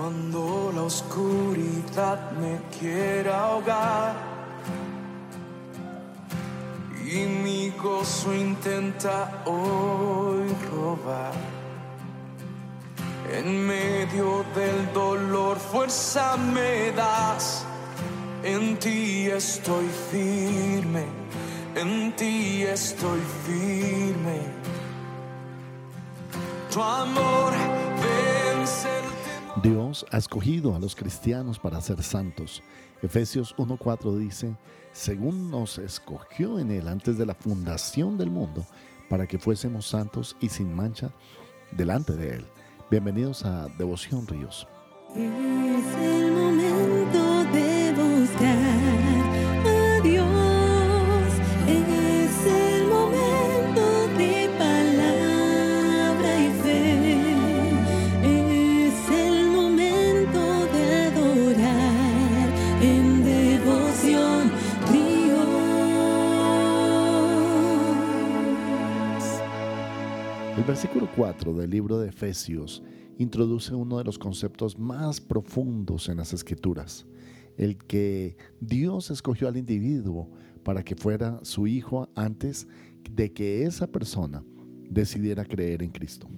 Cuando la oscuridad me quiera ahogar y mi gozo intenta hoy robar. En medio del dolor fuerza me das, en ti estoy firme, en ti estoy firme. Tu amor vence el Dios ha escogido a los cristianos para ser santos. Efesios 1.4 dice, según nos escogió en Él antes de la fundación del mundo, para que fuésemos santos y sin mancha delante de Él. Bienvenidos a Devoción Ríos. El versículo 4 del libro de Efesios introduce uno de los conceptos más profundos en las escrituras, el que Dios escogió al individuo para que fuera su hijo antes de que esa persona decidiera creer en Cristo.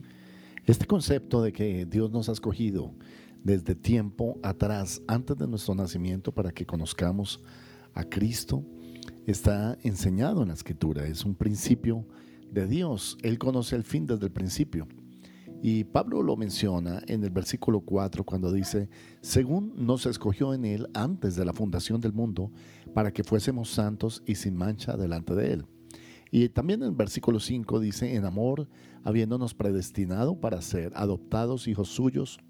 Este concepto de que Dios nos ha escogido desde tiempo atrás, antes de nuestro nacimiento, para que conozcamos a Cristo, está enseñado en la escritura, es un principio de Dios. Él conoce el fin desde el principio. Y Pablo lo menciona en el versículo 4 cuando dice, según nos escogió en él antes de la fundación del mundo, para que fuésemos santos y sin mancha delante de él. Y también en el versículo 5 dice, en amor, habiéndonos predestinado para ser adoptados hijos suyos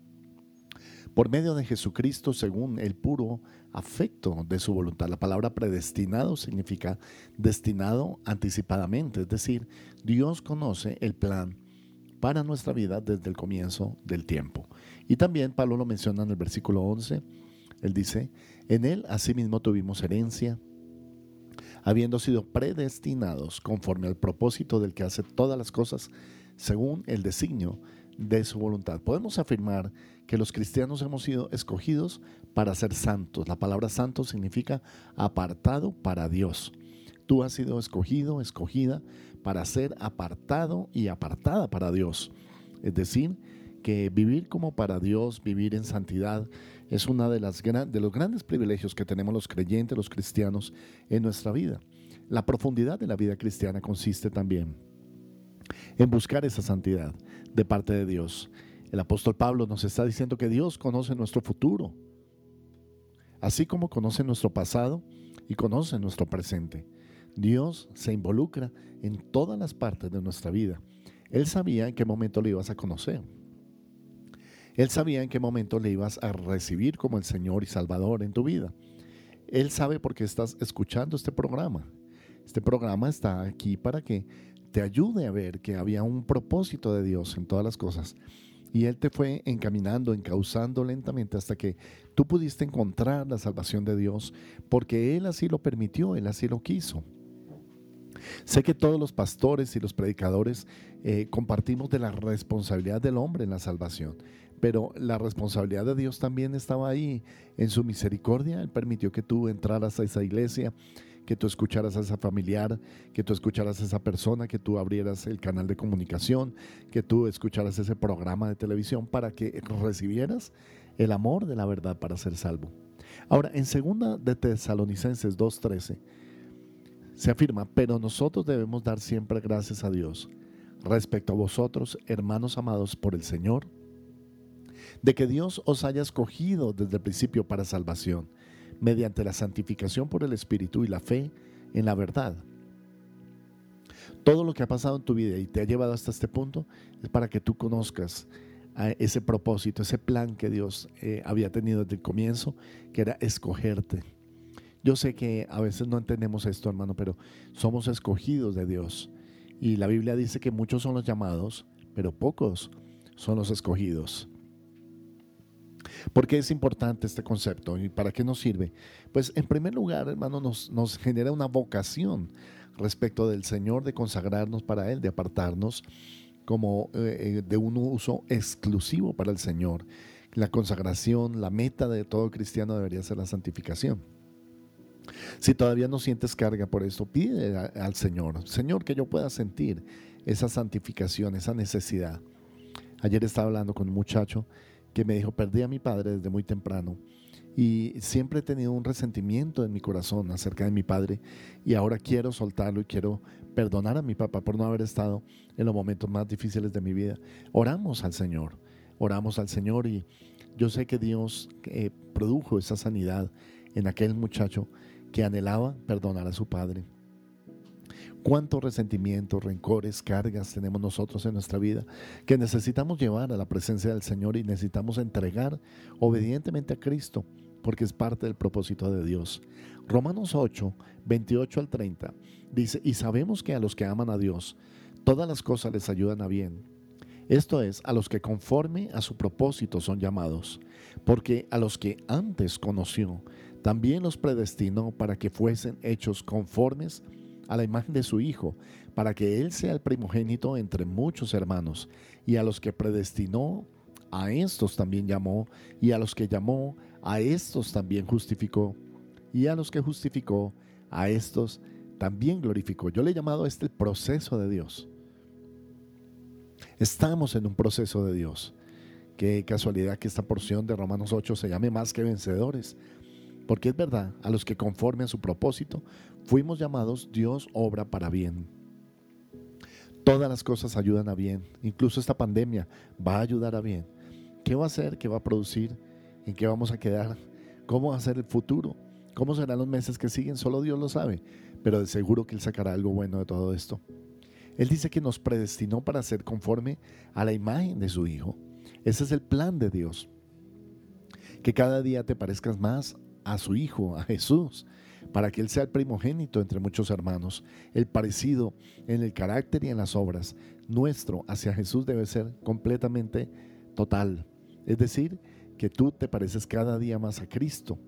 por medio de Jesucristo según el puro afecto de su voluntad. La palabra predestinado significa destinado anticipadamente, es decir, Dios conoce el plan para nuestra vida desde el comienzo del tiempo. Y también Pablo lo menciona en el versículo 11, él dice, en él asimismo tuvimos herencia, habiendo sido predestinados conforme al propósito del que hace todas las cosas según el designio de su voluntad. Podemos afirmar que los cristianos hemos sido escogidos para ser santos. La palabra santo significa apartado para Dios. Tú has sido escogido, escogida para ser apartado y apartada para Dios. Es decir, que vivir como para Dios, vivir en santidad, es uno de, las, de los grandes privilegios que tenemos los creyentes, los cristianos, en nuestra vida. La profundidad de la vida cristiana consiste también en buscar esa santidad de parte de Dios. El apóstol Pablo nos está diciendo que Dios conoce nuestro futuro, así como conoce nuestro pasado y conoce nuestro presente. Dios se involucra en todas las partes de nuestra vida. Él sabía en qué momento le ibas a conocer. Él sabía en qué momento le ibas a recibir como el Señor y Salvador en tu vida. Él sabe por qué estás escuchando este programa. Este programa está aquí para que te ayude a ver que había un propósito de Dios en todas las cosas. Y Él te fue encaminando, encauzando lentamente hasta que tú pudiste encontrar la salvación de Dios, porque Él así lo permitió, Él así lo quiso. Sé que todos los pastores y los predicadores eh, compartimos de la responsabilidad del hombre en la salvación, pero la responsabilidad de Dios también estaba ahí. En su misericordia, Él permitió que tú entraras a esa iglesia, que tú escucharas a esa familiar, que tú escucharas a esa persona, que tú abrieras el canal de comunicación, que tú escucharas ese programa de televisión para que recibieras el amor de la verdad para ser salvo. Ahora, en segunda de Tesalonicenses 2.13 se afirma, pero nosotros debemos dar siempre gracias a Dios respecto a vosotros, hermanos amados por el Señor, de que Dios os haya escogido desde el principio para salvación, mediante la santificación por el Espíritu y la fe en la verdad. Todo lo que ha pasado en tu vida y te ha llevado hasta este punto es para que tú conozcas ese propósito, ese plan que Dios eh, había tenido desde el comienzo, que era escogerte. Yo sé que a veces no entendemos esto, hermano, pero somos escogidos de Dios. Y la Biblia dice que muchos son los llamados, pero pocos son los escogidos. ¿Por qué es importante este concepto y para qué nos sirve? Pues en primer lugar, hermano, nos, nos genera una vocación respecto del Señor de consagrarnos para Él, de apartarnos como eh, de un uso exclusivo para el Señor, la consagración, la meta de todo cristiano debería ser la santificación. Si todavía no sientes carga por esto, pide al Señor, Señor, que yo pueda sentir esa santificación, esa necesidad. Ayer estaba hablando con un muchacho que me dijo, perdí a mi padre desde muy temprano y siempre he tenido un resentimiento en mi corazón acerca de mi padre y ahora quiero soltarlo y quiero perdonar a mi papá por no haber estado en los momentos más difíciles de mi vida. Oramos al Señor, oramos al Señor y yo sé que Dios eh, produjo esa sanidad en aquel muchacho que anhelaba perdonar a su padre. Cuántos resentimientos, rencores, cargas tenemos nosotros en nuestra vida que necesitamos llevar a la presencia del Señor y necesitamos entregar obedientemente a Cristo porque es parte del propósito de Dios. Romanos 8, 28 al 30 dice, y sabemos que a los que aman a Dios, todas las cosas les ayudan a bien. Esto es, a los que conforme a su propósito son llamados, porque a los que antes conoció, también los predestinó para que fuesen hechos conformes a la imagen de su Hijo, para que Él sea el primogénito entre muchos hermanos. Y a los que predestinó, a estos también llamó, y a los que llamó, a estos también justificó, y a los que justificó, a estos también glorificó. Yo le he llamado a este el proceso de Dios. Estamos en un proceso de Dios. Qué casualidad que esta porción de Romanos 8 se llame más que vencedores. Porque es verdad, a los que conforme a su propósito fuimos llamados, Dios obra para bien. Todas las cosas ayudan a bien. Incluso esta pandemia va a ayudar a bien. ¿Qué va a hacer? ¿Qué va a producir? ¿En qué vamos a quedar? ¿Cómo va a ser el futuro? ¿Cómo serán los meses que siguen? Solo Dios lo sabe. Pero de seguro que Él sacará algo bueno de todo esto. Él dice que nos predestinó para ser conforme a la imagen de su Hijo. Ese es el plan de Dios. Que cada día te parezcas más a su Hijo, a Jesús, para que Él sea el primogénito entre muchos hermanos. El parecido en el carácter y en las obras nuestro hacia Jesús debe ser completamente total. Es decir, que tú te pareces cada día más a Cristo.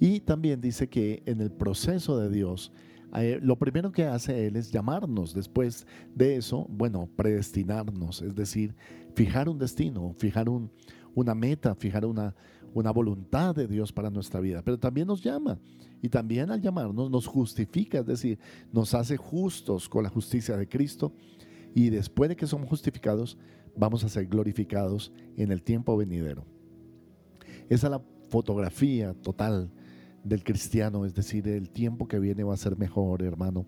Y también dice que en el proceso de Dios, eh, lo primero que hace Él es llamarnos. Después de eso, bueno, predestinarnos, es decir, fijar un destino, fijar un, una meta, fijar una, una voluntad de Dios para nuestra vida, pero también nos llama y también al llamarnos nos justifica, es decir, nos hace justos con la justicia de Cristo y después de que somos justificados, vamos a ser glorificados en el tiempo venidero. Esa es la fotografía total del cristiano, es decir, el tiempo que viene va a ser mejor, hermano.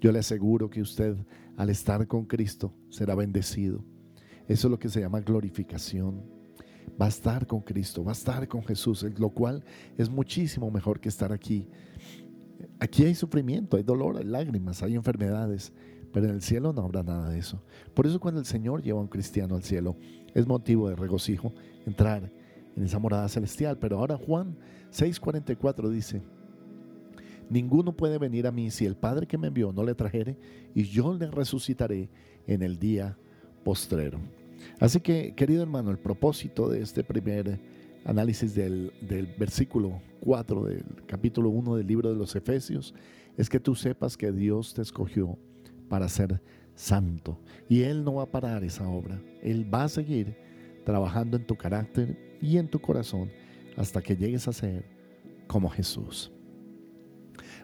Yo le aseguro que usted al estar con Cristo será bendecido. Eso es lo que se llama glorificación va a estar con Cristo, va a estar con Jesús, lo cual es muchísimo mejor que estar aquí. Aquí hay sufrimiento, hay dolor, hay lágrimas, hay enfermedades, pero en el cielo no habrá nada de eso. Por eso cuando el Señor lleva a un cristiano al cielo, es motivo de regocijo entrar en esa morada celestial. Pero ahora Juan 6:44 dice, Ninguno puede venir a mí si el Padre que me envió no le trajere, y yo le resucitaré en el día postrero. Así que, querido hermano, el propósito de este primer análisis del, versículo 4 del capítulo 1 del libro de los Efesios es que tú sepas que Dios te escogió para ser santo y Él no va a parar esa obra. Él va a seguir trabajando en tu carácter y en tu corazón hasta que llegues a ser como Jesús.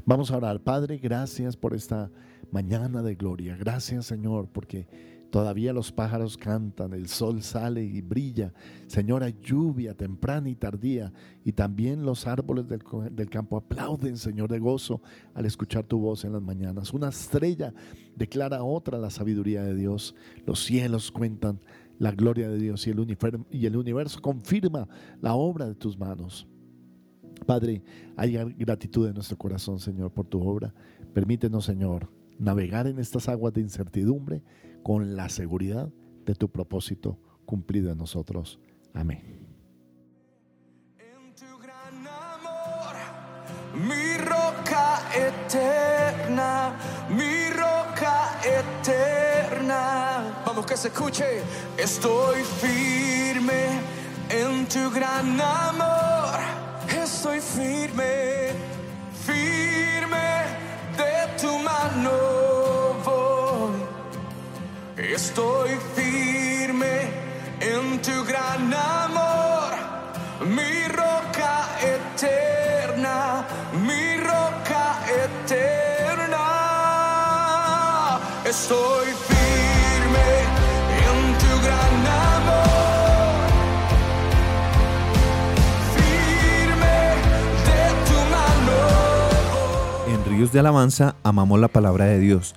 Vamos a orar, Padre, gracias por esta mañana de gloria. Gracias, Señor, porque Todavía los pájaros cantan, el sol sale y brilla. Señora, lluvia temprana y tardía. Y también los árboles del, campo aplauden, Señor, de gozo al escuchar tu voz en las mañanas. Una estrella declara otra la sabiduría de Dios. Los cielos cuentan la gloria de Dios y el, y el universo confirma la obra de tus manos. Padre, hay gratitud en nuestro corazón, Señor, por tu obra. Permítenos, Señor, navegar en estas aguas de incertidumbre con la seguridad de tu propósito cumplido en nosotros. Amén. En tu gran amor, mi roca eterna, mi roca eterna. Vamos que se escuche, estoy firme en tu gran amor, estoy firme, firme de tu mano Estoy firme en tu gran amor, mi roca eterna, mi roca eterna. Estoy firme en tu gran amor. firme de Tu mano. En ríos de Alabanza amamos la palabra de Dios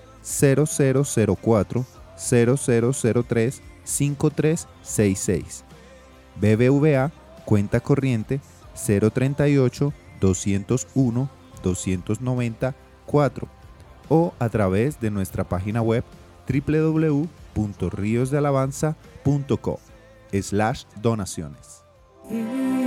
0004 0003 5366. BBVA, cuenta corriente 038 201 294 o a través de nuestra página web www.riosdealabanza.co slash donaciones. Es